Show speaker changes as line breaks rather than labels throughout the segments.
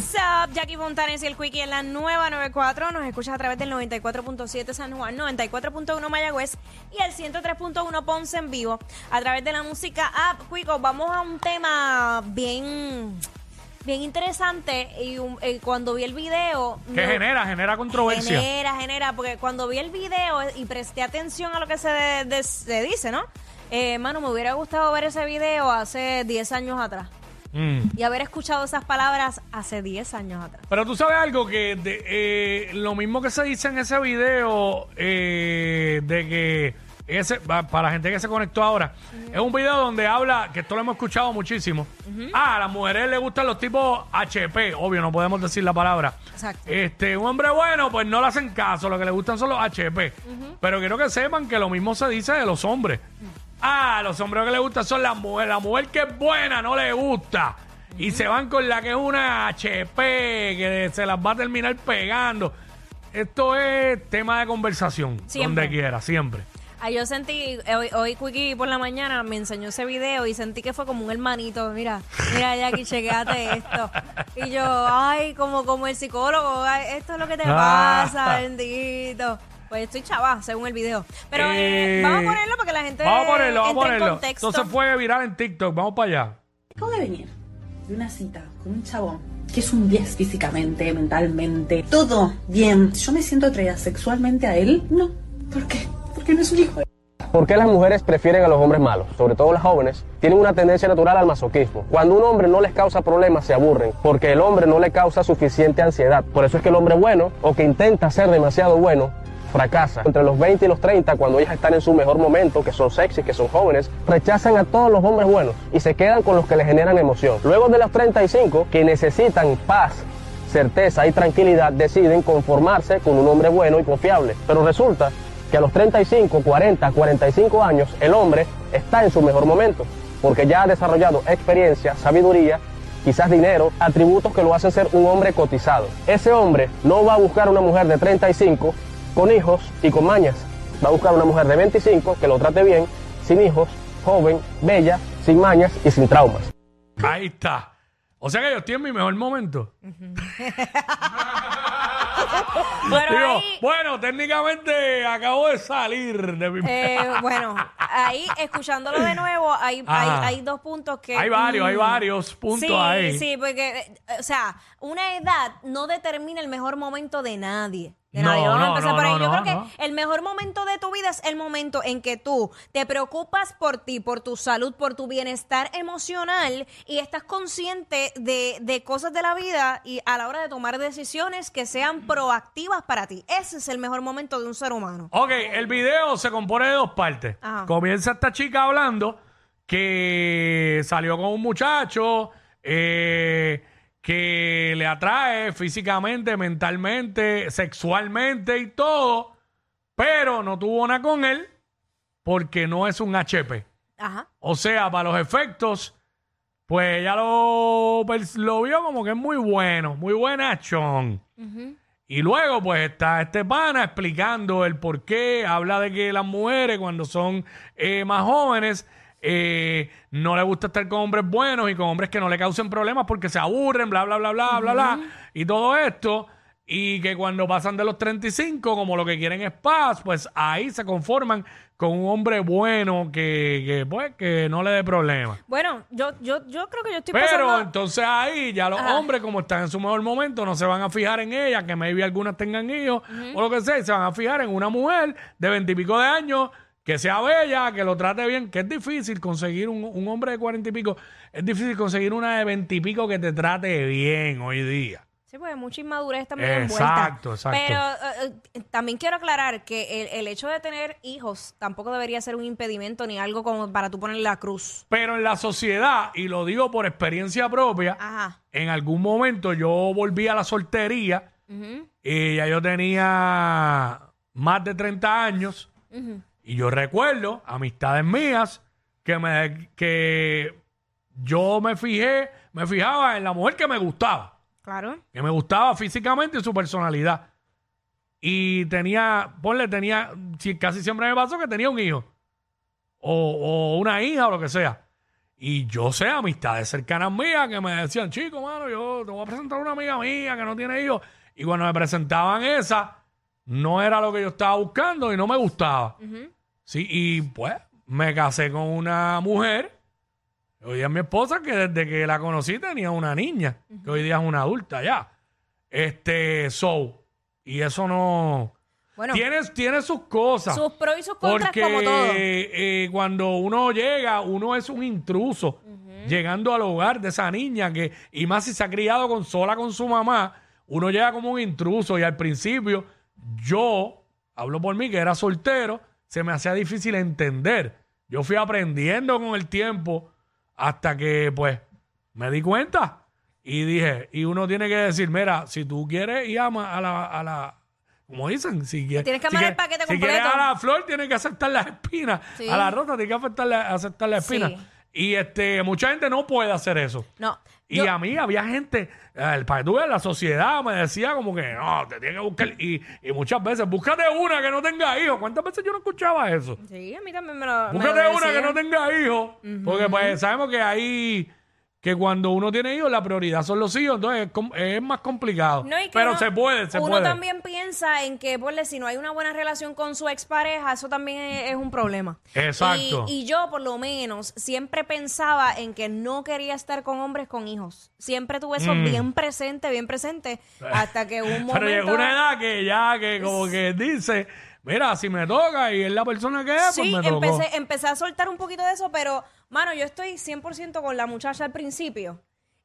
What's up, Jackie Fontanes y el Quickie en la nueva 94. Nos escuchas a través del 94.7 San Juan, 94.1 Mayagüez y el 103.1 Ponce en vivo. A través de la música app, Quico, vamos a un tema bien, bien interesante. Y, un- eh, cuando vi el video. No-
genera, genera controversia.
Genera, genera, porque cuando vi el video y presté atención a lo que se, de- de- se dice, ¿no? Eh, mano, me hubiera gustado ver ese video hace 10 años atrás
Mm.
y haber escuchado esas palabras hace 10 años atrás.
Pero tú sabes algo que de- eh, lo mismo que se dice en ese video eh, de que ese pa- para la gente que se conectó ahora es un video donde habla que esto lo hemos escuchado muchísimo. Ah, a las mujeres les gustan los tipos HP, obvio no podemos decir la palabra.
Exacto.
Este, un hombre bueno, pues no le hacen caso, lo que le gustan son los HP. Pero quiero que sepan que lo mismo se dice de los hombres. Ah, los hombres que le gustan son las mujeres. La mujer que es buena no le gusta. Y se van con la que es una HP, que se las va a terminar pegando. Esto es tema de conversación,
Siempre.
donde quiera, siempre.
Ah, yo sentí, eh, hoy, hoy Quickie por la mañana me enseñó ese video y sentí que fue como un hermanito. Mira, mira Jackie, chequeate esto. Y yo, ay, como, como el psicólogo, ay, esto es lo que te
Ah.
pasa, bendito. Pues estoy chava, según el video. Pero eh,
Eh,
vamos a ponerlo para que la gente
Vamos a ponerlo, vamos a
entre en
ponerlo.
contexto.
Entonces fue viral en TikTok, vamos para allá.
Acabo de venir de una cita con un chabón que es un 10 físicamente, mentalmente, todo bien. Yo me siento atraída sexualmente a él. No. ¿Por qué? Porque no es un hijo de
¿Por qué las mujeres prefieren a los hombres malos? Sobre todo las jóvenes, tienen una tendencia natural al masoquismo. Cuando un hombre no les causa problemas, se aburren, porque el hombre no le causa suficiente ansiedad. Por eso es que el hombre bueno, o que intenta ser demasiado bueno, fracasa. Entre los 20 y los 30, cuando ellas están en su mejor momento, que son sexy, que son jóvenes, rechazan a todos los hombres buenos y se quedan con los que les generan emoción. Luego de los 35, que necesitan paz, certeza y tranquilidad deciden conformarse con un hombre bueno y confiable. Pero resulta que a los 35, 40, 45 años el hombre está en su mejor momento, porque ya ha desarrollado experiencia, sabiduría, quizás dinero, atributos que lo hacen ser un hombre cotizado. Ese hombre no va a buscar una mujer de 35 con hijos y con mañas. Va a buscar una mujer de 25 que lo trate bien, sin hijos, joven, bella, sin mañas y sin traumas.
Ahí está. O sea que yo estoy en mi mejor momento. Digo,
ahí,
bueno, técnicamente acabo de salir de mi
eh, bueno, ahí escuchándolo de nuevo, hay, hay, hay dos puntos que...
Hay varios, hay
mm,
varios puntos
sí,
ahí.
Sí, porque, eh, o sea, una edad no determina el mejor momento de nadie. De
No,
nadie. Vamos a
no,
empezar
no,
por ahí. Yo creo que el mejor momento de tu vida es el momento en que tú te preocupas por ti, por tu salud, por tu bienestar emocional y estás consciente de, de cosas de la vida y a la hora de tomar decisiones que sean proactivas para ti. Ese es el mejor momento de un ser humano.
Ok, el video se compone de dos partes.
Ajá.
Comienza esta chica hablando que salió con un muchacho eh, que le atrae físicamente, mentalmente, sexualmente y todo, pero no tuvo nada con él porque no es un HP.
Ajá.
O sea, para los efectos, pues ella lo, pers- lo vio como que es muy bueno, muy buenachón. Y luego, pues está este pana explicando el por qué. Habla de que las mujeres, cuando son eh, más jóvenes, eh, no les gusta estar con hombres buenos y con hombres que no le causen problemas porque se aburren, bla, bla, bla, bla, bla, bla. Y todo esto. y que cuando pasan de los 35, como lo que quieren es paz, pues ahí se conforman con un hombre bueno que, que, pues, que no le dé problemas.
Bueno, yo, yo, yo creo que yo estoy
Pero
pasando...
entonces ahí ya los
Ajá.
hombres, como están en su mejor momento, no se van a fijar en ella, que maybe algunas tengan hijos o lo que sea, y se van a fijar en una mujer de veintipico de años que sea bella, que lo trate bien, que es difícil conseguir un, un hombre de cuarenta y pico, es difícil conseguir una de veintipico que te trate bien hoy día.
Sí, pues mucha inmadurez también
Exacto,
envuelta.
exacto.
Pero eh, eh, también quiero aclarar que el, el hecho de tener hijos tampoco debería ser un impedimento ni algo como para tú ponerle la cruz.
Pero en la sociedad, y lo digo por experiencia propia,
Ajá.
en algún momento yo volví a la soltería y ya yo tenía más de 30 años y yo recuerdo amistades mías que me que yo me fijé, me fijaba en la mujer que me gustaba,
Claro.
que me gustaba físicamente y su personalidad. Y tenía, ponle, tenía, casi siempre me pasó que tenía un hijo o, o una hija o lo que sea. Y yo sé, amistades cercanas mías que me decían, chico, mano, yo te voy a presentar a una amiga mía que no tiene hijos. Y cuando me presentaban esa, no era lo que yo estaba buscando y no me gustaba. Sí, y pues me casé con una mujer, hoy día es mi esposa, que desde que la conocí tenía una niña, que hoy día es una adulta ya. Este, so, y eso no...
Bueno,
Tiene, tiene sus cosas.
sus pros y sus contras
Porque
como todo.
eh, cuando uno llega, uno es un intruso llegando al hogar de esa niña que, y más si se ha criado con sola con su mamá, uno llega como un intruso y al principio yo, hablo por mí que era soltero, se me hacía difícil entender. Yo fui aprendiendo con el tiempo hasta que pues me di cuenta y dije, y uno tiene que decir, mira, si tú quieres y amas a la, a la como dicen, si quieres,
Tienes que
si
amar
quieres-
el paquete
si quieres a la flor, tienes que aceptar las espinas.
Sí.
A la rosa tienes que aceptar, la- aceptar las espinas.
Sí.
Y este, mucha gente no puede hacer eso.
No.
Y
yo-
a mí había gente, eh, para que tú veas, la sociedad me decía como que no, te tienes que buscar. Y, y muchas veces, búscate una que no tenga hijos. ¿Cuántas veces yo no escuchaba eso?
Sí, a mí también me lo. me
Búscate
lo
una que
decían.
no tenga hijos. Porque pues sabemos que ahí, que cuando uno tiene hijos, la prioridad son los hijos. Entonces es, com- es más complicado.
No, y que
Pero
uno-
se puede, se
uno
puede.
también piensa en que, ponle, si no hay una buena relación con su expareja, eso también es, es un problema.
Exacto.
Y, y yo, por lo menos, siempre pensaba en que no quería estar con hombres con hijos. Siempre tuve eso bien presente, bien presente, hasta que un momento...
Mm. Pero llegó una edad que ya, que como que dice, mira, si me toca y es la persona que es,
Sí,
pues me tocó.
empecé, empecé a soltar un poquito de eso, pero, mano, yo estoy 100% con la muchacha al principio.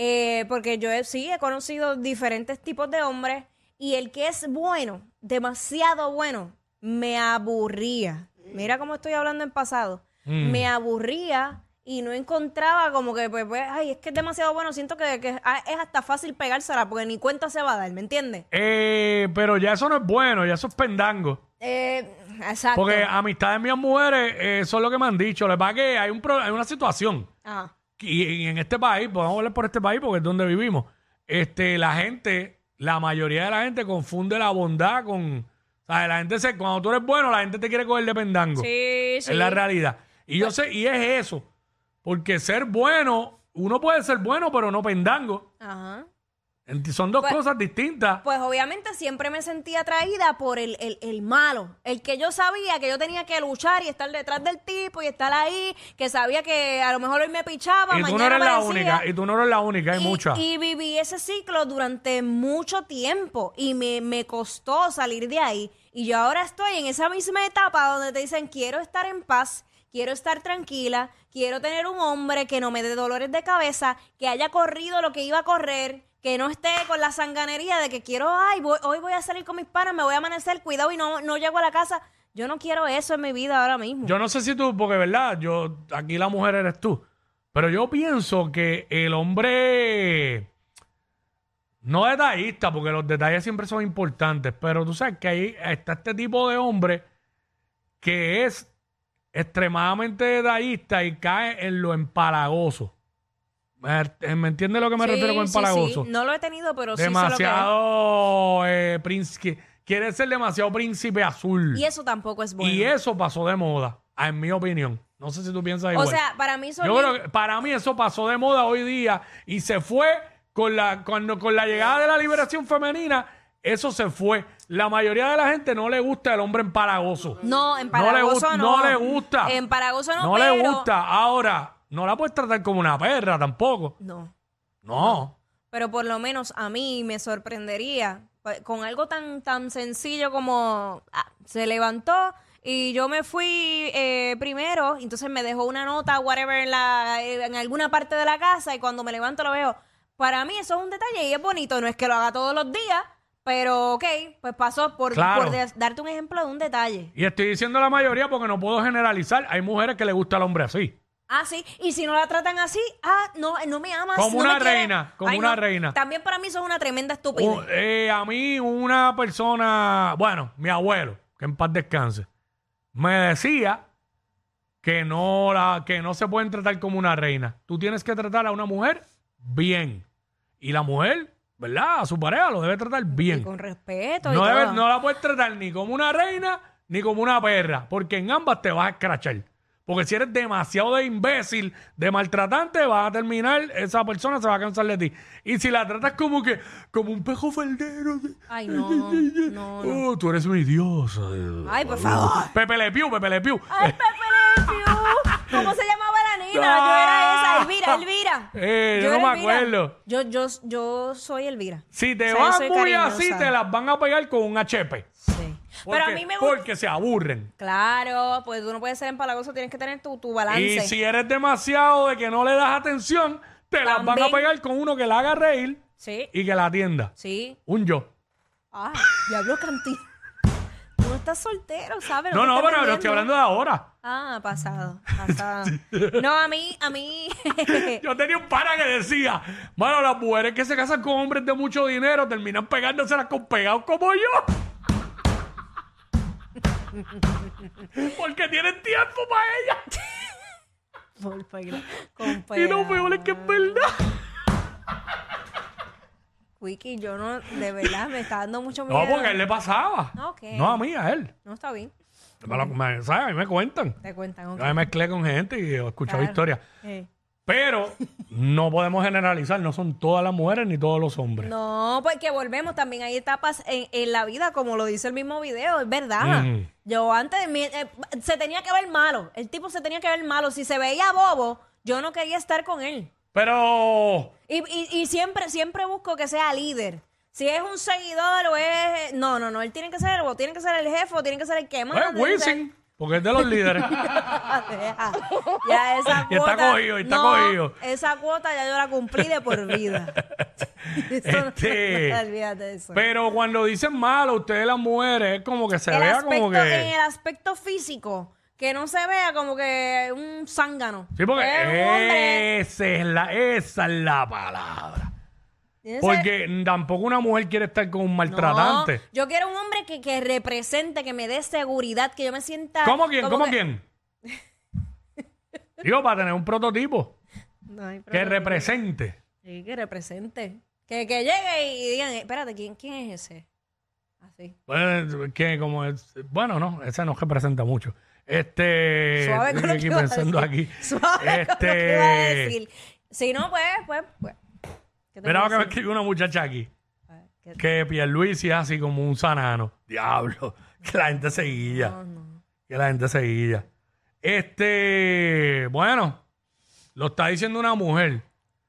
Eh, porque yo he- sí he conocido diferentes tipos de hombres y el que es bueno, demasiado bueno, me aburría. Mira cómo estoy hablando en pasado.
Mm.
Me aburría y no encontraba como que, pues, pues, ay, es que es demasiado bueno. Siento que, que ah, es hasta fácil pegársela porque ni cuenta se va a dar, ¿me entiendes?
Eh, pero ya eso no es bueno, ya eso es pendango.
Eh, exacto.
Porque amistades mías mujeres, eh, eso es lo que me han dicho. Lo que pasa es que hay, un pro- hay una situación.
Ajá.
Y, y en este país, podemos hablar por este país porque es donde vivimos. Este, la gente, la mayoría de la gente confunde la bondad con. ¿sabes? La gente se, cuando tú eres bueno, la gente te quiere coger de pendango.
Sí, sí.
Es la realidad. Y yo sé, y es eso. Porque ser bueno, uno puede ser bueno, pero no pendango.
Ajá.
Son dos
Pues-
cosas distintas.
Pues obviamente siempre me sentí atraída por el, el, el malo, el que yo sabía que yo tenía que luchar y estar detrás del tipo y estar ahí, que sabía que a lo mejor hoy me pichaba,
y tú no
mañana
eres la
decía.
única. Y tú no eres la única. Hay
Y-
muchas.
Y viví ese ciclo durante mucho tiempo y me, me costó salir de ahí. Y yo ahora estoy en esa misma etapa donde te dicen, quiero estar en paz, quiero estar tranquila, quiero tener un hombre que no me dé dolores de cabeza, que haya corrido lo que iba a correr, que no esté con la sanganería de que quiero, ay, hoy voy a salir con mis panas, me voy a amanecer, cuidado y no, no llego a la casa. Yo no quiero eso en mi vida ahora mismo.
Yo no sé si tú, porque verdad, yo, aquí la mujer eres tú. Pero yo pienso que el hombre, no detallista, porque los detalles siempre son importantes, pero tú sabes que ahí está este tipo de hombre que es extremadamente detallista y cae en lo empalagoso. ¿Me, me entiendes lo que me
Sí,
refiero con
sí, sí.
empalagoso?
No lo he tenido, pero sí que es.
demasiado, eh, príncipe- quiere ser demasiado príncipe azul.
Y eso tampoco es bueno.
Y eso pasó de moda, en mi opinión. No sé si tú piensas
o
igual.
sea, para mí
Yo creo que para mí eso pasó de moda hoy día y se fue con la, cuando, con la llegada de la liberación femenina. Eso se fue. La mayoría de la gente no le gusta el hombre empalagoso.
No, en
No
no.
le gusta.
En Paragoso no,
No le gusta. Ahora, no la puedes tratar como una perra tampoco.
No.
No.
Pero por lo menos a mí me sorprendería pues, con algo tan, tan sencillo como ah, se levantó y yo me fui eh, primero, entonces me dejó una nota, whatever, en, la, en alguna parte de la casa y cuando me levanto lo veo. Para mí eso es un detalle y es bonito, no es que lo haga todos los días, pero ok, pues pasó por,
Claro.
por de- darte un ejemplo de un detalle.
Y estoy diciendo la mayoría porque no puedo generalizar. Hay mujeres que le gusta al hombre así.
Ah, sí. Y si no la tratan así, ah, no, no me amas.
Como
no me
una
quieres.
reina, como una reina.
También para mí es una tremenda estupidez.
Eh, a mí una persona, bueno, mi abuelo, que en paz descanse, me decía que no, la, que no se pueden tratar como una reina. Tú tienes que tratar a una mujer bien. Y la mujer, ¿verdad? A su pareja lo debe tratar
Y
bien.
con respeto y
No, debe-
todo.
no la puedes tratar ni como una reina ni como una perra, porque en ambas te vas a escrachar. Porque si eres demasiado de imbécil, de maltratante, vas a terminar, esa persona se va a cansar de ti. Y si la tratas como que, como un pejo faldero. de-
Ay, no, no, no.
Oh, tú eres una diosa.
Ay, por favor.
Pepe Le Pew, Pepe Le Pew.
Ay, Pepe Le Pew. ¿Cómo se llamaba nena? Yo era esa, Elvira, Elvira.
Eh, yo no me acuerdo.
Yo, yo, yo soy Elvira.
Si te vas
soy
muy
cariñosa.
así, te las van a pegar con un HP.
Sí.
Porque,
Pero a mí me gusta.
Porque se aburren.
Claro, pues tú no puedes ser empalagoso, tienes que tener tu, tu balance.
Y si eres demasiado de que no le das atención, te las van a
También.
pegar con uno que la haga reír
Sí,
y que la atienda.
sí.
Un yo.
Ah, diablo cantín. No estás soltero, ¿sabes?
No, no, pero no estoy hablando de ahora.
Ah, pasado, pasado. No, a mí, a mí.
Yo tenía un pana que decía, bueno, las mujeres que se casan con hombres de mucho dinero terminan pegándoselas con pegados como yo. Porque tienen tiempo para
pegar- con
Y
pegar.
peor es que es verdad.
Wiki, yo no, de verdad, me está dando mucho miedo.
No, porque a él le pasaba.
Ok.
No a mí, a él.
No, está bien.
Me lo- me- ¿sabes? A mí me cuentan.
Te cuentan, ok.
Yo me mezclé con gente y he escuchado
Claro.
historias.
Eh.
Pero no podemos generalizar, no son todas las mujeres ni todos los hombres.
No, porque volvemos, también hay etapas en, en la vida, como lo dice el mismo video, es verdad.
Mm.
Yo antes, mi- eh, se tenía que ver malo, el tipo se tenía que ver malo, si se veía bobo, yo no quería estar con él.
Pero
Y, y, y siempre, siempre busco que sea líder. Si es un seguidor o es... No, no, no, él tiene que ser, o tiene que ser el jefe, o tiene que ser el que
pues,
que ser-
Wisin, porque es de los líderes.
Ya esa
Y está
cuota.
cogido, y está
no,
cogido.
Esa cuota ya yo la cumplí de por vida. No-
Este,
eso.
Pero cuando dicen malo, ustedes las mujeres, es como que se
el
vea
aspecto,
como
En
que.
el aspecto físico, que no se vea como que un zángano.
Sí, porque
Es un hombre.
esa es, la, esa es la palabra.
Tiene que ser-
Porque tampoco una mujer quiere estar con un maltratante.
Yo quiero un hombre que, que represente, que me dé seguridad, que yo me sienta.
¿Cómo quién?
como
¿Cómo
que-
quién? Digo, para tener un prototipo
No hay
que
problema.
represente.
Sí, que represente. Que, que llegue y digan, espérate, ¿quién, quién es ese? Así.
Bueno, que como es- bueno, no, ese no representa mucho. Este,
Suave con lo
aquí
que iba a
pensando
decir.
aquí.
Suave con lo que iba a
Este,
decir. Si no, pues, pues, pues. ¿Qué te
mira lo
puedo
que me
decir?
escribió una muchacha aquí.
¿Qué-
Que Pierluisi es así como un sanano. Diablo. Que la gente.
No, no.
Que la gente seguilla. Este, bueno, lo está diciendo una mujer.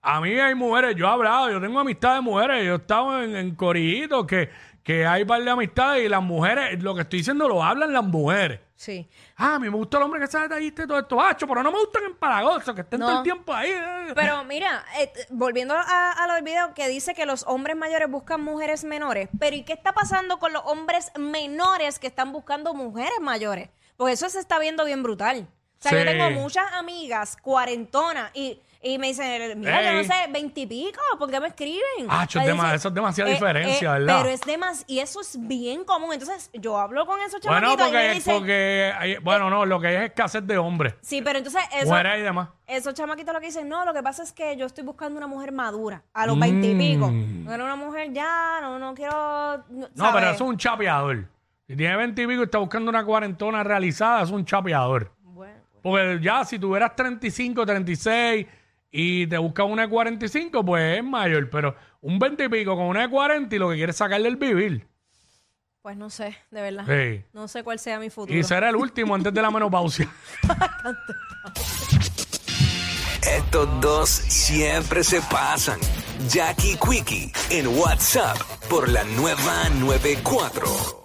A mí hay mujeres, yo he hablado, yo tengo amistades de mujeres, yo he estado en, en corillitos que, que hay par de amistades y las mujeres, lo que estoy diciendo lo hablan las mujeres.
Sí.
Ah, a mí me gusta el hombre que sea detallista y todo esto, hacho, pero no me gustan empalagosos, que estén
No.
todo el tiempo ahí. eh.
Pero mira, eh, volviendo a, a lo del video que dice que los hombres mayores buscan mujeres menores, pero ¿y qué está pasando con los hombres menores que están buscando mujeres mayores? Porque eso se está viendo bien brutal. O sea, yo tengo muchas amigas cuarentonas y, y me dicen, mira, yo no
Ey.
sé, veintipico, ¿por qué me escriben?
Ah, cho, es dema-
dice,
eso es demasiada diferencia, ¿verdad?
Pero es demasiado, y eso es bien común. Entonces, yo hablo con esos
bueno,
chamaquitos y me
porque,
dicen,
porque hay- bueno, no, lo que hay es escasez de hombres.
sí, pero entonces eso,
Mujeres y demás.
esos chamaquitos lo que dicen, no, lo que pasa es que yo estoy buscando una mujer madura, a los veintipico.
Mm.
Era una mujer ya, no, no quiero. No,
pero es un chapeador. Si tiene 20 y pico y está buscando una cuarentona realizada, es un chapeador. Porque ya si tuvieras 35, 36 y te busca una de 45, pues es mayor. Pero un 20 y pico con una de 40 y lo que quiere es sacarle el vivir.
Pues no sé, de verdad.
Sí.
No sé cuál sea mi futuro.
Y será el último antes de la menopausia.
Estos dos siempre se pasan. Jackie Quickie en WhatsApp por la nueva 94.